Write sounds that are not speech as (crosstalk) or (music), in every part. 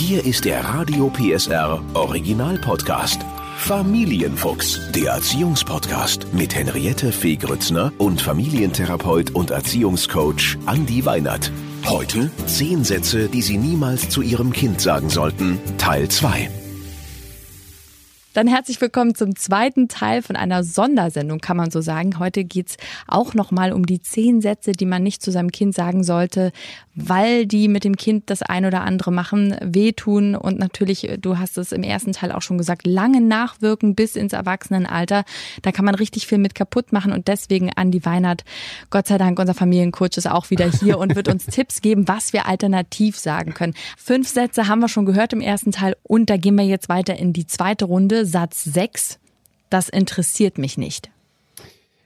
Hier ist der Radio PSR Original Podcast. Familienfuchs, der Erziehungspodcast mit Henriette Fee Grützner und Familientherapeut und Erziehungscoach Andi Weinert. Heute zehn Sätze, die Sie niemals zu Ihrem Kind sagen sollten, Teil 2. Dann herzlich willkommen zum zweiten Teil von einer Sondersendung, kann man so sagen. Heute geht's auch nochmal um die zehn Sätze, die man nicht zu seinem Kind sagen sollte, weil die mit dem Kind das ein oder andere machen, wehtun und natürlich, du hast es im ersten Teil auch schon gesagt, lange nachwirken bis ins Erwachsenenalter. Da kann man richtig viel mit kaputt machen und deswegen Andi Weinert, Gott sei Dank, unser Familiencoach ist auch wieder hier und wird uns (laughs) Tipps geben, was wir alternativ sagen können. Fünf Sätze haben wir schon gehört im ersten Teil und da gehen wir jetzt weiter in die zweite Runde. Satz 6, das interessiert mich nicht.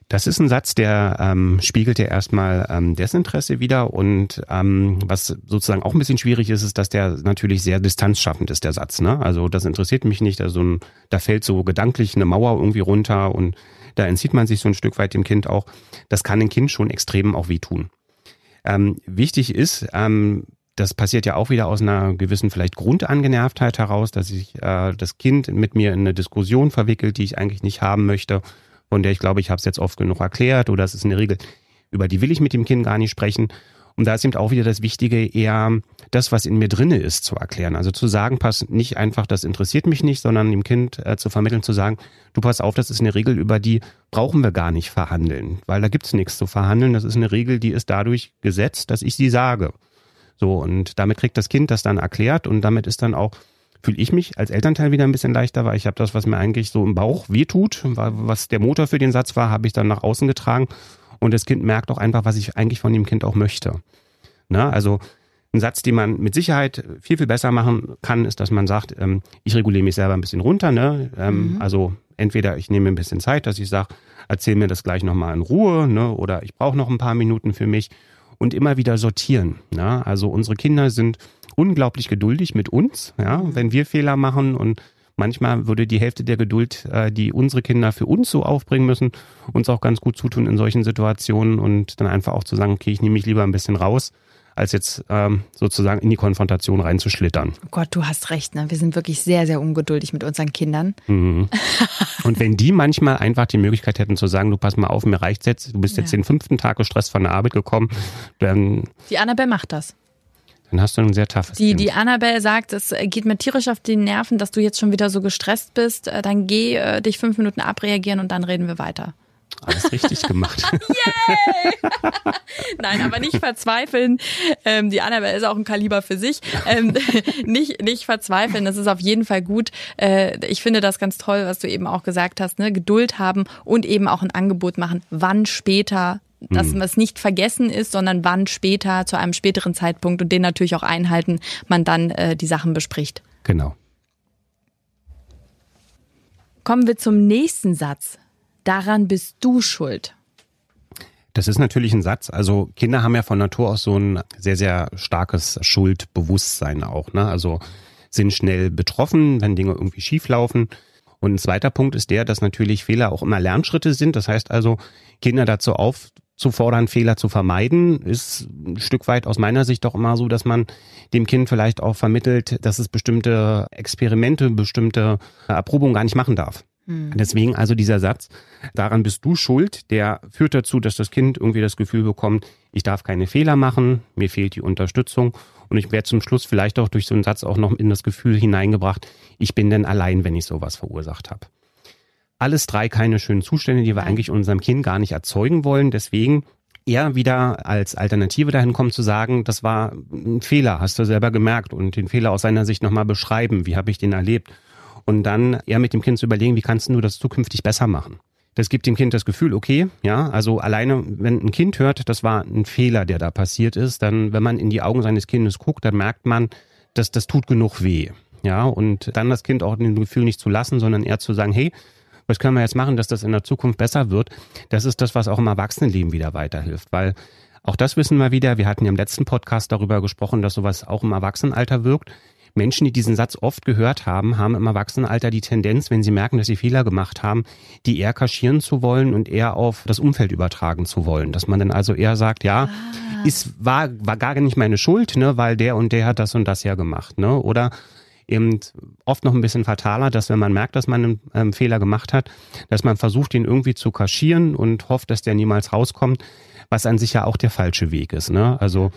Das ist ein Satz, der ähm, spiegelt ja erstmal ähm, Desinteresse wider und ähm, was sozusagen auch ein bisschen schwierig ist, ist, dass der natürlich sehr distanzschaffend ist, der Satz. Ne? Also das interessiert mich nicht, also ein, da fällt so gedanklich eine Mauer irgendwie runter und da entzieht man sich so ein Stück weit dem Kind auch. Das kann ein Kind schon extrem auch wehtun. Ähm, wichtig ist, ähm, das passiert ja auch wieder aus einer gewissen vielleicht Grundangenervtheit heraus, dass sich äh, das Kind mit mir in eine Diskussion verwickelt, die ich eigentlich nicht haben möchte, von der ich glaube, ich habe es jetzt oft genug erklärt oder es ist eine Regel, über die will ich mit dem Kind gar nicht sprechen. Und da ist eben auch wieder das Wichtige, eher das, was in mir drinne ist, zu erklären. Also zu sagen, pass nicht einfach, das interessiert mich nicht, sondern dem Kind äh, zu vermitteln, zu sagen, du pass auf, das ist eine Regel, über die brauchen wir gar nicht verhandeln, weil da gibt's nichts zu verhandeln. Das ist eine Regel, die ist dadurch gesetzt, dass ich sie sage. So, und damit kriegt das Kind das dann erklärt und damit ist dann auch, fühle ich mich als Elternteil wieder ein bisschen leichter, weil ich habe das, was mir eigentlich so im Bauch wehtut, was der Motor für den Satz war, habe ich dann nach außen getragen und das Kind merkt auch einfach, was ich eigentlich von dem Kind auch möchte. Na, also ein Satz, den man mit Sicherheit viel, viel besser machen kann, ist, dass man sagt, ähm, ich reguliere mich selber ein bisschen runter. Ne? Ähm, mhm. Also entweder ich nehme ein bisschen Zeit, dass ich sage, erzähl mir das gleich nochmal in Ruhe, ne? oder ich brauche noch ein paar Minuten für mich und immer wieder sortieren. Ja? Also unsere Kinder sind unglaublich geduldig mit uns, ja, mhm. wenn wir Fehler machen und manchmal würde die Hälfte der Geduld, äh, die unsere Kinder für uns so aufbringen müssen, uns auch ganz gut zutun in solchen Situationen und dann einfach auch zu sagen, okay, ich nehme mich lieber ein bisschen raus als jetzt ähm, sozusagen in die Konfrontation reinzuschlittern. Oh Gott, du hast recht, ne? Wir sind wirklich sehr, sehr ungeduldig mit unseren Kindern. Mhm. (laughs) Und wenn die manchmal einfach die Möglichkeit hätten zu sagen, du pass mal auf, mir reicht's jetzt, du bist ja. jetzt den fünften Tag gestresst von der Arbeit gekommen, dann. Die Annabelle macht das. Dann hast du ein sehr toughes die, Kind. Die Annabelle sagt, es geht mir tierisch auf die Nerven, dass du jetzt schon wieder so gestresst bist. Äh, dann geh äh, dich fünf Minuten abreagieren und dann reden wir weiter. Alles richtig gemacht. (laughs) Yay! (laughs) Nein, aber nicht verzweifeln. Ähm, die Annabelle ist auch ein Kaliber für sich. Ähm, (laughs) nicht, nicht verzweifeln, das ist auf jeden Fall gut. Äh, ich finde das ganz toll, was du eben auch gesagt hast. Ne? Geduld haben und eben auch ein Angebot machen. Wann später dass hm. es nicht vergessen ist, sondern wann später, zu einem späteren Zeitpunkt und den natürlich auch einhalten, man dann äh, die Sachen bespricht. Genau. Kommen wir zum nächsten Satz daran bist du schuld. Das ist natürlich ein Satz. Also Kinder haben ja von Natur aus so ein sehr, sehr starkes Schuldbewusstsein auch. Ne? Also sind schnell betroffen, wenn Dinge irgendwie schief laufen. Und ein zweiter Punkt ist der, dass natürlich Fehler auch immer Lernschritte sind. Das heißt also, Kinder dazu aufzufordern, Fehler zu vermeiden, ist ein Stück weit aus meiner Sicht doch immer so, dass man dem Kind vielleicht auch vermittelt, dass es bestimmte Experimente, bestimmte Erprobungen gar nicht machen darf. Hm. Deswegen also dieser Satz, daran bist du schuld, der führt dazu, dass das Kind irgendwie das Gefühl bekommt, ich darf keine Fehler machen, mir fehlt die Unterstützung und ich werde zum Schluss vielleicht auch durch so einen Satz auch noch in das Gefühl hineingebracht, ich bin denn allein, wenn ich sowas verursacht habe. Alles drei keine schönen Zustände, die wir eigentlich unserem Kind gar nicht erzeugen wollen. Deswegen eher wieder als Alternative dahin kommen zu sagen, das war ein Fehler, hast du selber gemerkt und den Fehler aus seiner Sicht nochmal beschreiben, wie habe ich den erlebt und dann eher mit dem Kind zu überlegen, wie kannst du das zukünftig besser machen. Das gibt dem Kind das Gefühl, okay, ja, also alleine, wenn ein Kind hört, das war ein Fehler, der da passiert ist, dann, wenn man in die Augen seines Kindes guckt, dann merkt man, dass das tut genug weh. Ja, und dann das Kind auch dem Gefühl nicht zu lassen, sondern eher zu sagen, hey, was können wir jetzt machen, dass das in der Zukunft besser wird? Das ist das, was auch im Erwachsenenleben wieder weiterhilft, weil auch das wissen wir wieder. Wir hatten ja im letzten Podcast darüber gesprochen, dass sowas auch im Erwachsenenalter wirkt Menschen, die diesen Satz oft gehört haben, haben im Erwachsenenalter die Tendenz, wenn sie merken, dass sie Fehler gemacht haben, die eher kaschieren zu wollen und eher auf das Umfeld übertragen zu wollen. Dass man dann also eher sagt, ja, ah. ist, war, war gar nicht meine Schuld, ne, weil der und der hat das und das ja gemacht, ne, oder eben oft noch ein bisschen fataler, dass wenn man merkt, dass man einen ähm, Fehler gemacht hat, dass man versucht, ihn irgendwie zu kaschieren und hofft, dass der niemals rauskommt, was an sich ja auch der falsche Weg ist. Ne? Also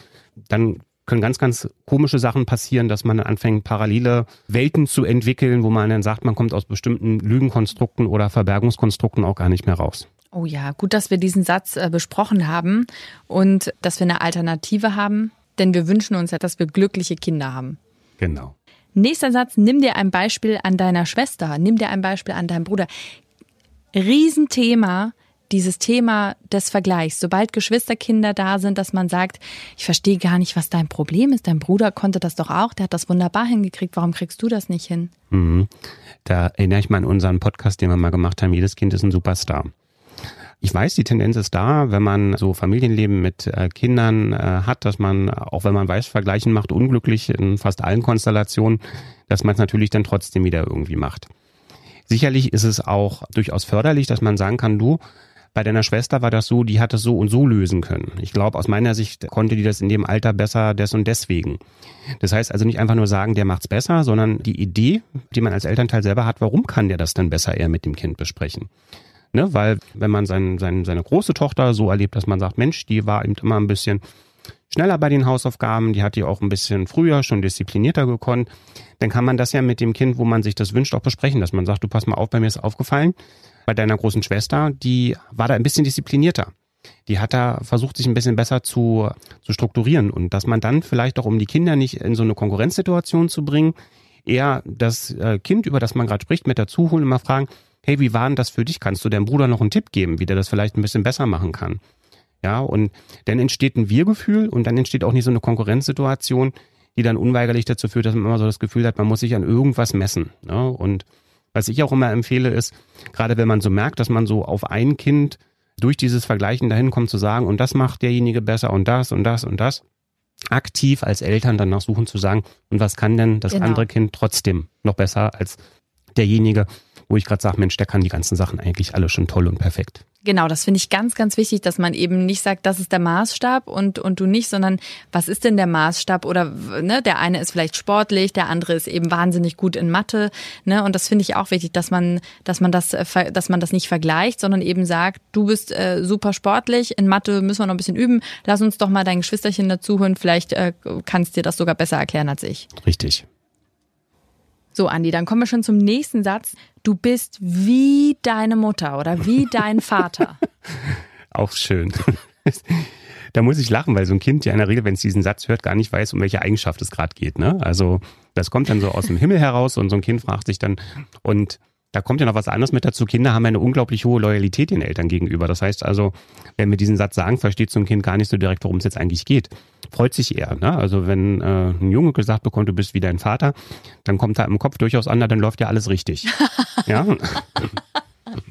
dann können ganz, ganz komische Sachen passieren, dass man anfängt, parallele Welten zu entwickeln, wo man dann sagt, man kommt aus bestimmten Lügenkonstrukten oder Verbergungskonstrukten auch gar nicht mehr raus. Oh ja, gut, dass wir diesen Satz äh, besprochen haben und dass wir eine Alternative haben, denn wir wünschen uns ja, dass wir glückliche Kinder haben. Genau. Nächster Satz, nimm dir ein Beispiel an deiner Schwester, nimm dir ein Beispiel an deinem Bruder. Riesenthema, dieses Thema des Vergleichs. Sobald Geschwisterkinder da sind, dass man sagt, ich verstehe gar nicht, was dein Problem ist. Dein Bruder konnte das doch auch, der hat das wunderbar hingekriegt. Warum kriegst du das nicht hin? Mhm. Da erinnere ich mal an unseren Podcast, den wir mal gemacht haben. Jedes Kind ist ein Superstar. Ich weiß, die Tendenz ist da, wenn man so Familienleben mit äh, Kindern äh, hat, dass man, auch wenn man weiß, Vergleichen macht unglücklich in fast allen Konstellationen, dass man es natürlich dann trotzdem wieder irgendwie macht. Sicherlich ist es auch durchaus förderlich, dass man sagen kann, du, bei deiner Schwester war das so, die hat es so und so lösen können. Ich glaube, aus meiner Sicht konnte die das in dem Alter besser des und deswegen. Das heißt also nicht einfach nur sagen, der macht's besser, sondern die Idee, die man als Elternteil selber hat, warum kann der das dann besser eher mit dem Kind besprechen? Ne, weil wenn man sein, sein, seine große Tochter so erlebt, dass man sagt, Mensch, die war eben immer ein bisschen schneller bei den Hausaufgaben, die hat die auch ein bisschen früher schon disziplinierter gekonnt, dann kann man das ja mit dem Kind, wo man sich das wünscht, auch besprechen, dass man sagt, du pass mal auf, bei mir ist aufgefallen, bei deiner großen Schwester, die war da ein bisschen disziplinierter. Die hat da versucht, sich ein bisschen besser zu, zu strukturieren und dass man dann vielleicht auch, um die Kinder nicht in so eine Konkurrenzsituation zu bringen, eher das äh, Kind, über das man gerade spricht, mit dazu holen und mal fragen, hey, wie war denn das für dich? Kannst du deinem Bruder noch einen Tipp geben, wie der das vielleicht ein bisschen besser machen kann? Ja, und dann entsteht ein Wir-Gefühl und dann entsteht auch nicht so eine Konkurrenzsituation, die dann unweigerlich dazu führt, dass man immer so das Gefühl hat, man muss sich an irgendwas messen. Ne? Und was ich auch immer empfehle, ist, gerade wenn man so merkt, dass man so auf ein Kind durch dieses Vergleichen dahin kommt zu sagen, und das macht derjenige besser und das und das und das, aktiv als Eltern danach suchen zu sagen, und was kann denn das genau. andere Kind trotzdem noch besser als derjenige, wo ich gerade sage, Mensch, der kann die ganzen Sachen eigentlich alle schon toll und perfekt. Genau, das finde ich ganz, ganz wichtig, dass man eben nicht sagt, das ist der Maßstab und, und du nicht, sondern was ist denn der Maßstab? Oder ne, der eine ist vielleicht sportlich, der andere ist eben wahnsinnig gut in Mathe. Ne? Und das finde ich auch wichtig, dass man, dass man das, äh, dass man das nicht vergleicht, sondern eben sagt, du bist äh, super sportlich, in Mathe müssen wir noch ein bisschen üben, lass uns doch mal dein Geschwisterchen dazuhören, vielleicht äh, kannst dir das sogar besser erklären als ich. Richtig. So, Andi, dann kommen wir schon zum nächsten Satz. Du bist wie deine Mutter oder wie dein Vater. (laughs) Auch schön. (laughs) da muss ich lachen, weil so ein Kind ja in der Regel, wenn es diesen Satz hört, gar nicht weiß, um welche Eigenschaft es gerade geht. Ne? Also das kommt dann so aus dem Himmel heraus und so ein Kind fragt sich dann, und da kommt ja noch was anderes mit dazu. Kinder haben eine unglaublich hohe Loyalität den Eltern gegenüber. Das heißt also, wenn wir diesen Satz sagen, versteht so ein Kind gar nicht so direkt, worum es jetzt eigentlich geht. Freut sich eher. Ne? Also wenn äh, ein Junge gesagt bekommt, du bist wie dein Vater, dann kommt da im Kopf durchaus an, dann läuft ja alles richtig. (laughs) ja.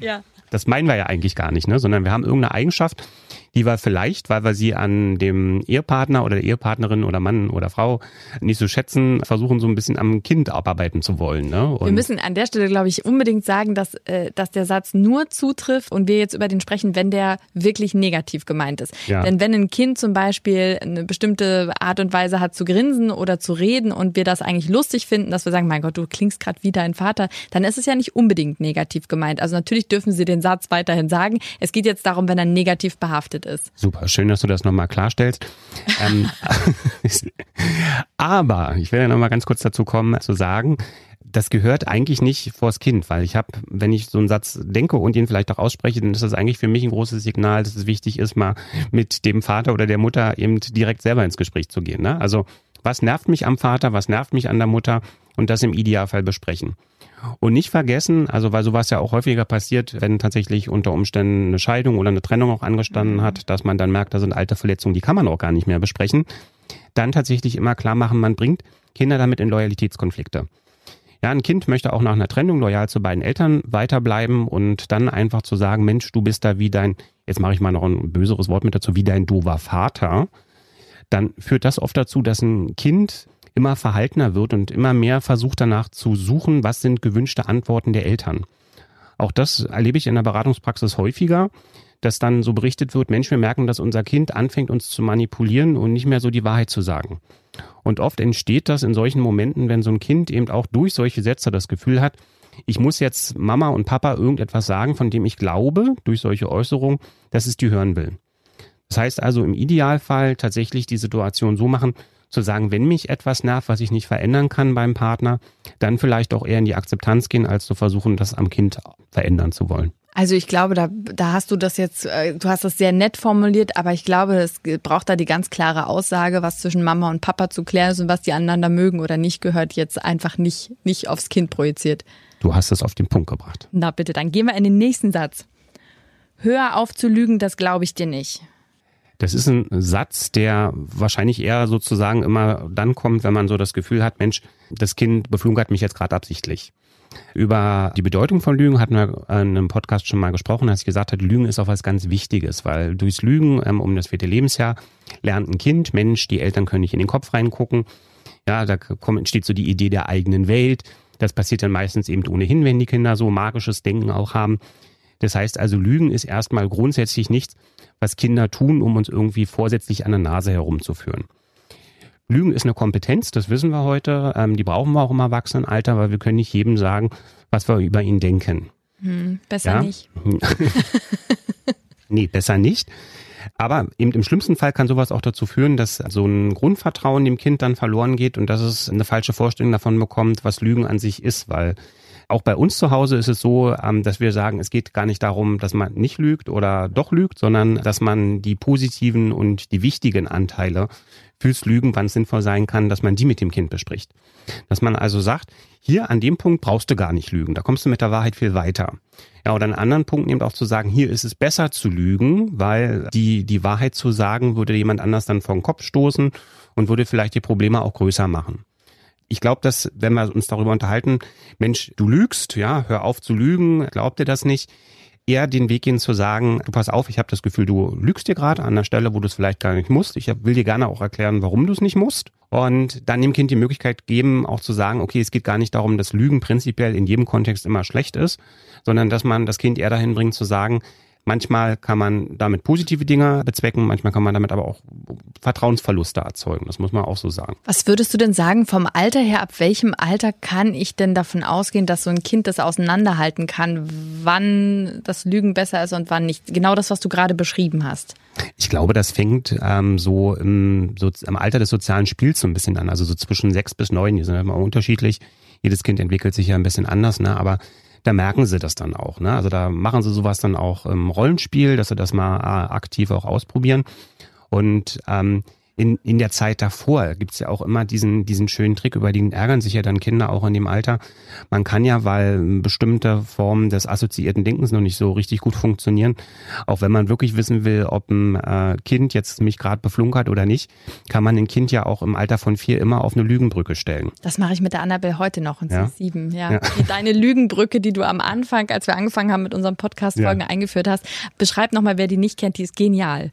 ja. Das meinen wir ja eigentlich gar nicht, ne? sondern wir haben irgendeine Eigenschaft, die wir vielleicht, weil wir sie an dem Ehepartner oder der Ehepartnerin oder Mann oder Frau nicht so schätzen, versuchen so ein bisschen am Kind abarbeiten zu wollen. Ne? wir müssen an der Stelle, glaube ich, unbedingt sagen, dass, äh, dass der Satz nur zutrifft und wir jetzt über den sprechen, wenn der wirklich negativ gemeint ist. Ja. Denn wenn ein Kind zum Beispiel eine bestimmte Art und Weise hat zu grinsen oder zu reden und wir das eigentlich lustig finden, dass wir sagen, mein Gott, du klingst gerade wie dein Vater, dann ist es ja nicht unbedingt negativ gemeint. Also natürlich dürfen Sie den Satz weiterhin sagen. Es geht jetzt darum, wenn er negativ behaftet ist. Super, schön, dass du das nochmal klarstellst. ähm, (laughs) aber ich will ja nochmal ganz kurz dazu kommen, zu sagen, das gehört eigentlich nicht vors Kind, weil ich habe, wenn ich so einen Satz denke und ihn vielleicht auch ausspreche, dann ist das eigentlich für mich ein großes Signal, dass es wichtig ist, mal mit dem Vater oder der Mutter eben direkt selber ins Gespräch zu gehen. Ne? Also was nervt mich am Vater, was nervt mich an der Mutter? Und das im Idealfall besprechen. Und nicht vergessen, also weil sowas ja auch häufiger passiert, wenn tatsächlich unter Umständen eine Scheidung oder eine Trennung auch angestanden hat, dass man dann merkt, da sind alte Verletzungen, die kann man auch gar nicht mehr besprechen, dann tatsächlich immer klar machen, man bringt Kinder damit in Loyalitätskonflikte. Ja, ein Kind möchte auch nach einer Trennung loyal zu beiden Eltern weiterbleiben und dann einfach zu sagen, Mensch, du bist da wie dein, jetzt mache ich mal noch ein böseres Wort mit dazu, wie dein dover Vater, dann führt das oft dazu, dass ein Kind immer verhaltener wird und immer mehr versucht danach zu suchen, was sind gewünschte Antworten der Eltern. Auch das erlebe ich in der Beratungspraxis häufiger, dass dann so berichtet wird, Mensch, wir merken, dass unser Kind anfängt, uns zu manipulieren und nicht mehr so die Wahrheit zu sagen. Und oft entsteht das in solchen Momenten, wenn so ein Kind eben auch durch solche Sätze das Gefühl hat, ich muss jetzt Mama und Papa irgendetwas sagen, von dem ich glaube, durch solche Äußerungen, dass es die hören will. Das heißt also im Idealfall tatsächlich die Situation so machen, zu sagen, wenn mich etwas nervt, was ich nicht verändern kann beim Partner, dann vielleicht auch eher in die Akzeptanz gehen, als zu versuchen, das am Kind verändern zu wollen. Also ich glaube, da, da hast du das jetzt, äh, du hast das sehr nett formuliert, aber ich glaube, es braucht da die ganz klare Aussage, was zwischen Mama und Papa zu klären ist und was die aneinander mögen oder nicht, gehört jetzt einfach nicht, nicht aufs Kind projiziert. Du hast es auf den Punkt gebracht. Na bitte, dann gehen wir in den nächsten Satz. Hör auf zu lügen, das glaube ich dir nicht. Das ist ein Satz, der wahrscheinlich eher sozusagen immer dann kommt, wenn man so das Gefühl hat, Mensch, das Kind beflunkert mich jetzt gerade absichtlich. Über die Bedeutung von Lügen hatten wir in einem Podcast schon mal gesprochen, als ich gesagt habe, Lügen ist auch was ganz Wichtiges, weil durchs Lügen ähm, um das vierte Lebensjahr lernt ein Kind, Mensch, die Eltern können nicht in den Kopf reingucken. Ja, da kommt, entsteht so die Idee der eigenen Welt. Das passiert dann meistens eben ohnehin, wenn die Kinder so magisches Denken auch haben. Das heißt also, Lügen ist erstmal grundsätzlich nichts, was Kinder tun, um uns irgendwie vorsätzlich an der Nase herumzuführen. Lügen ist eine Kompetenz, das wissen wir heute. Ähm, die brauchen wir auch im Erwachsenenalter, weil wir können nicht jedem sagen, was wir über ihn denken. Hm, besser ja? nicht. (laughs) nee, besser nicht. Aber eben im schlimmsten Fall kann sowas auch dazu führen, dass so ein Grundvertrauen dem Kind dann verloren geht und dass es eine falsche Vorstellung davon bekommt, was Lügen an sich ist, weil auch bei uns zu Hause ist es so, ähm, dass wir sagen, es geht gar nicht darum, dass man nicht lügt oder doch lügt, sondern dass man die positiven und die wichtigen Anteile fürs Lügen, wann es sinnvoll sein kann, dass man die mit dem Kind bespricht. Dass man also sagt, hier an dem Punkt brauchst du gar nicht lügen, da kommst du mit der Wahrheit viel weiter. Ja, oder einen anderen Punkt eben auch zu sagen, hier ist es besser zu lügen, weil die, die Wahrheit zu sagen, würde jemand anders dann vor den Kopf stoßen und würde vielleicht die Probleme auch größer machen ich glaube, dass, wenn wir uns darüber unterhalten, Mensch, du lügst, ja, hör auf zu lügen, glaub dir das nicht, eher den Weg gehen zu sagen, du pass auf, ich habe das Gefühl, du lügst dir gerade an der Stelle, wo du es vielleicht gar nicht musst. Ich will dir gerne auch erklären, warum du es nicht musst. Und dann dem Kind die Möglichkeit geben, auch zu sagen, okay, es geht gar nicht darum, dass Lügen prinzipiell in jedem Kontext immer schlecht ist, sondern dass man das Kind eher dahin bringt zu sagen, Manchmal kann man damit positive Dinge bezwecken, manchmal kann man damit aber auch Vertrauensverluste erzeugen. Das muss man auch so sagen. Was würdest du denn sagen vom Alter her? Ab welchem Alter kann ich denn davon ausgehen, dass so ein Kind das auseinanderhalten kann, wann das Lügen besser ist und wann nicht? Genau das, was du gerade beschrieben hast. Ich glaube, das fängt ähm, so, im, so im Alter des sozialen Spiels so ein bisschen an. Also so zwischen sechs bis neun, die sind immer unterschiedlich. Jedes Kind entwickelt sich ja ein bisschen anders, ne? aber da merken sie das dann auch. Ne? Also da machen sie sowas dann auch im Rollenspiel, dass sie das mal äh, aktiv auch ausprobieren. Und ähm, in, in der Zeit davor gibt's ja auch immer diesen, diesen schönen Trick, über den ärgern sich ja dann Kinder auch in dem Alter. Man kann ja, weil bestimmte Formen des assoziierten Denkens noch nicht so richtig gut funktionieren, auch wenn man wirklich wissen will, ob ein äh, Kind jetzt mich gerade beflunkert oder nicht, kann man ein Kind ja auch im Alter von vier immer auf eine Lügenbrücke stellen. Das mache ich mit der Annabelle heute noch in ja? sieben. Ja. ja. Deine Lügenbrücke, die du am Anfang, als wir angefangen haben mit unseren Podcast-Folgen ja. eingeführt hast, beschreib nochmal, wer die nicht kennt, die ist genial.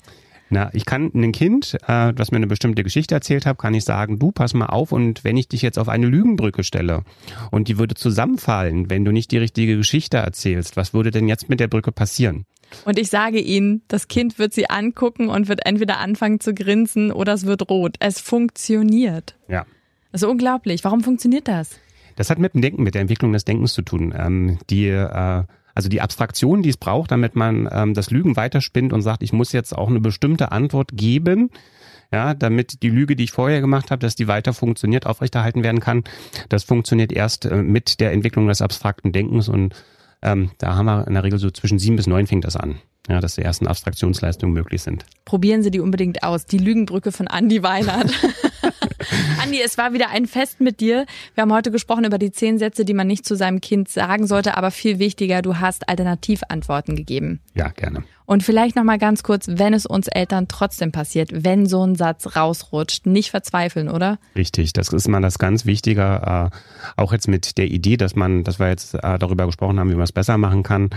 Na, ich kann einem Kind, äh, das mir eine bestimmte Geschichte erzählt hat, kann ich sagen, du pass mal auf und wenn ich dich jetzt auf eine Lügenbrücke stelle und die würde zusammenfallen, wenn du nicht die richtige Geschichte erzählst, was würde denn jetzt mit der Brücke passieren? Und ich sage Ihnen, das Kind wird sie angucken und wird entweder anfangen zu grinsen oder es wird rot. Es funktioniert. Ja. Das ist unglaublich. Warum funktioniert das? Das hat mit dem Denken, mit der Entwicklung des Denkens zu tun. Ähm, die äh, also die Abstraktion, die es braucht, damit man ähm, das Lügen weiterspinnt und sagt, ich muss jetzt auch eine bestimmte Antwort geben, ja, damit die Lüge, die ich vorher gemacht habe, dass die weiter funktioniert, aufrechterhalten werden kann. Das funktioniert erst äh, mit der Entwicklung des abstrakten Denkens und ähm, da haben wir in der Regel so zwischen sieben bis neun fängt das an. Ja, dass die ersten Abstraktionsleistungen möglich sind. Probieren Sie die unbedingt aus. Die Lügenbrücke von Andy Weinert. (laughs) Andi, es war wieder ein Fest mit dir. Wir haben heute gesprochen über die zehn Sätze, die man nicht zu seinem Kind sagen sollte, aber viel wichtiger, du hast Alternativantworten gegeben. Ja, gerne. Und vielleicht noch mal ganz kurz, wenn es uns Eltern trotzdem passiert, wenn so ein Satz rausrutscht, nicht verzweifeln, oder? Richtig, das ist mal das ganz Wichtige, äh, auch jetzt mit der Idee, dass man, dass wir jetzt äh, darüber gesprochen haben, wie man es besser machen kann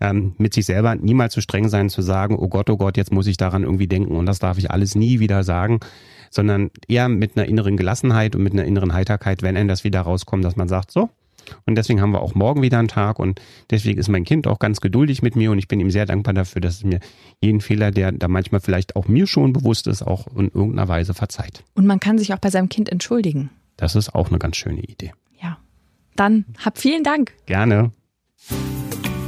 ähm, mit sich selber niemals zu streng sein, zu sagen, oh Gott, oh Gott, jetzt muss ich daran irgendwie denken und das darf ich alles nie wieder sagen. sondern eher mit einer inneren Gelassenheit und mit einer inneren Heiterkeit, wenn er das wieder rauskommt, dass man sagt, so, und deswegen haben wir auch morgen wieder einen Tag und deswegen ist mein Kind auch ganz geduldig mit mir und ich bin ihm sehr dankbar dafür, dass es mir jeden Fehler, der da manchmal vielleicht auch mir schon bewusst ist, auch in irgendeiner Weise verzeiht. Und man kann sich auch bei seinem Kind entschuldigen. Das ist auch eine ganz schöne Idee. Ja. Dann hab vielen Dank. Gerne.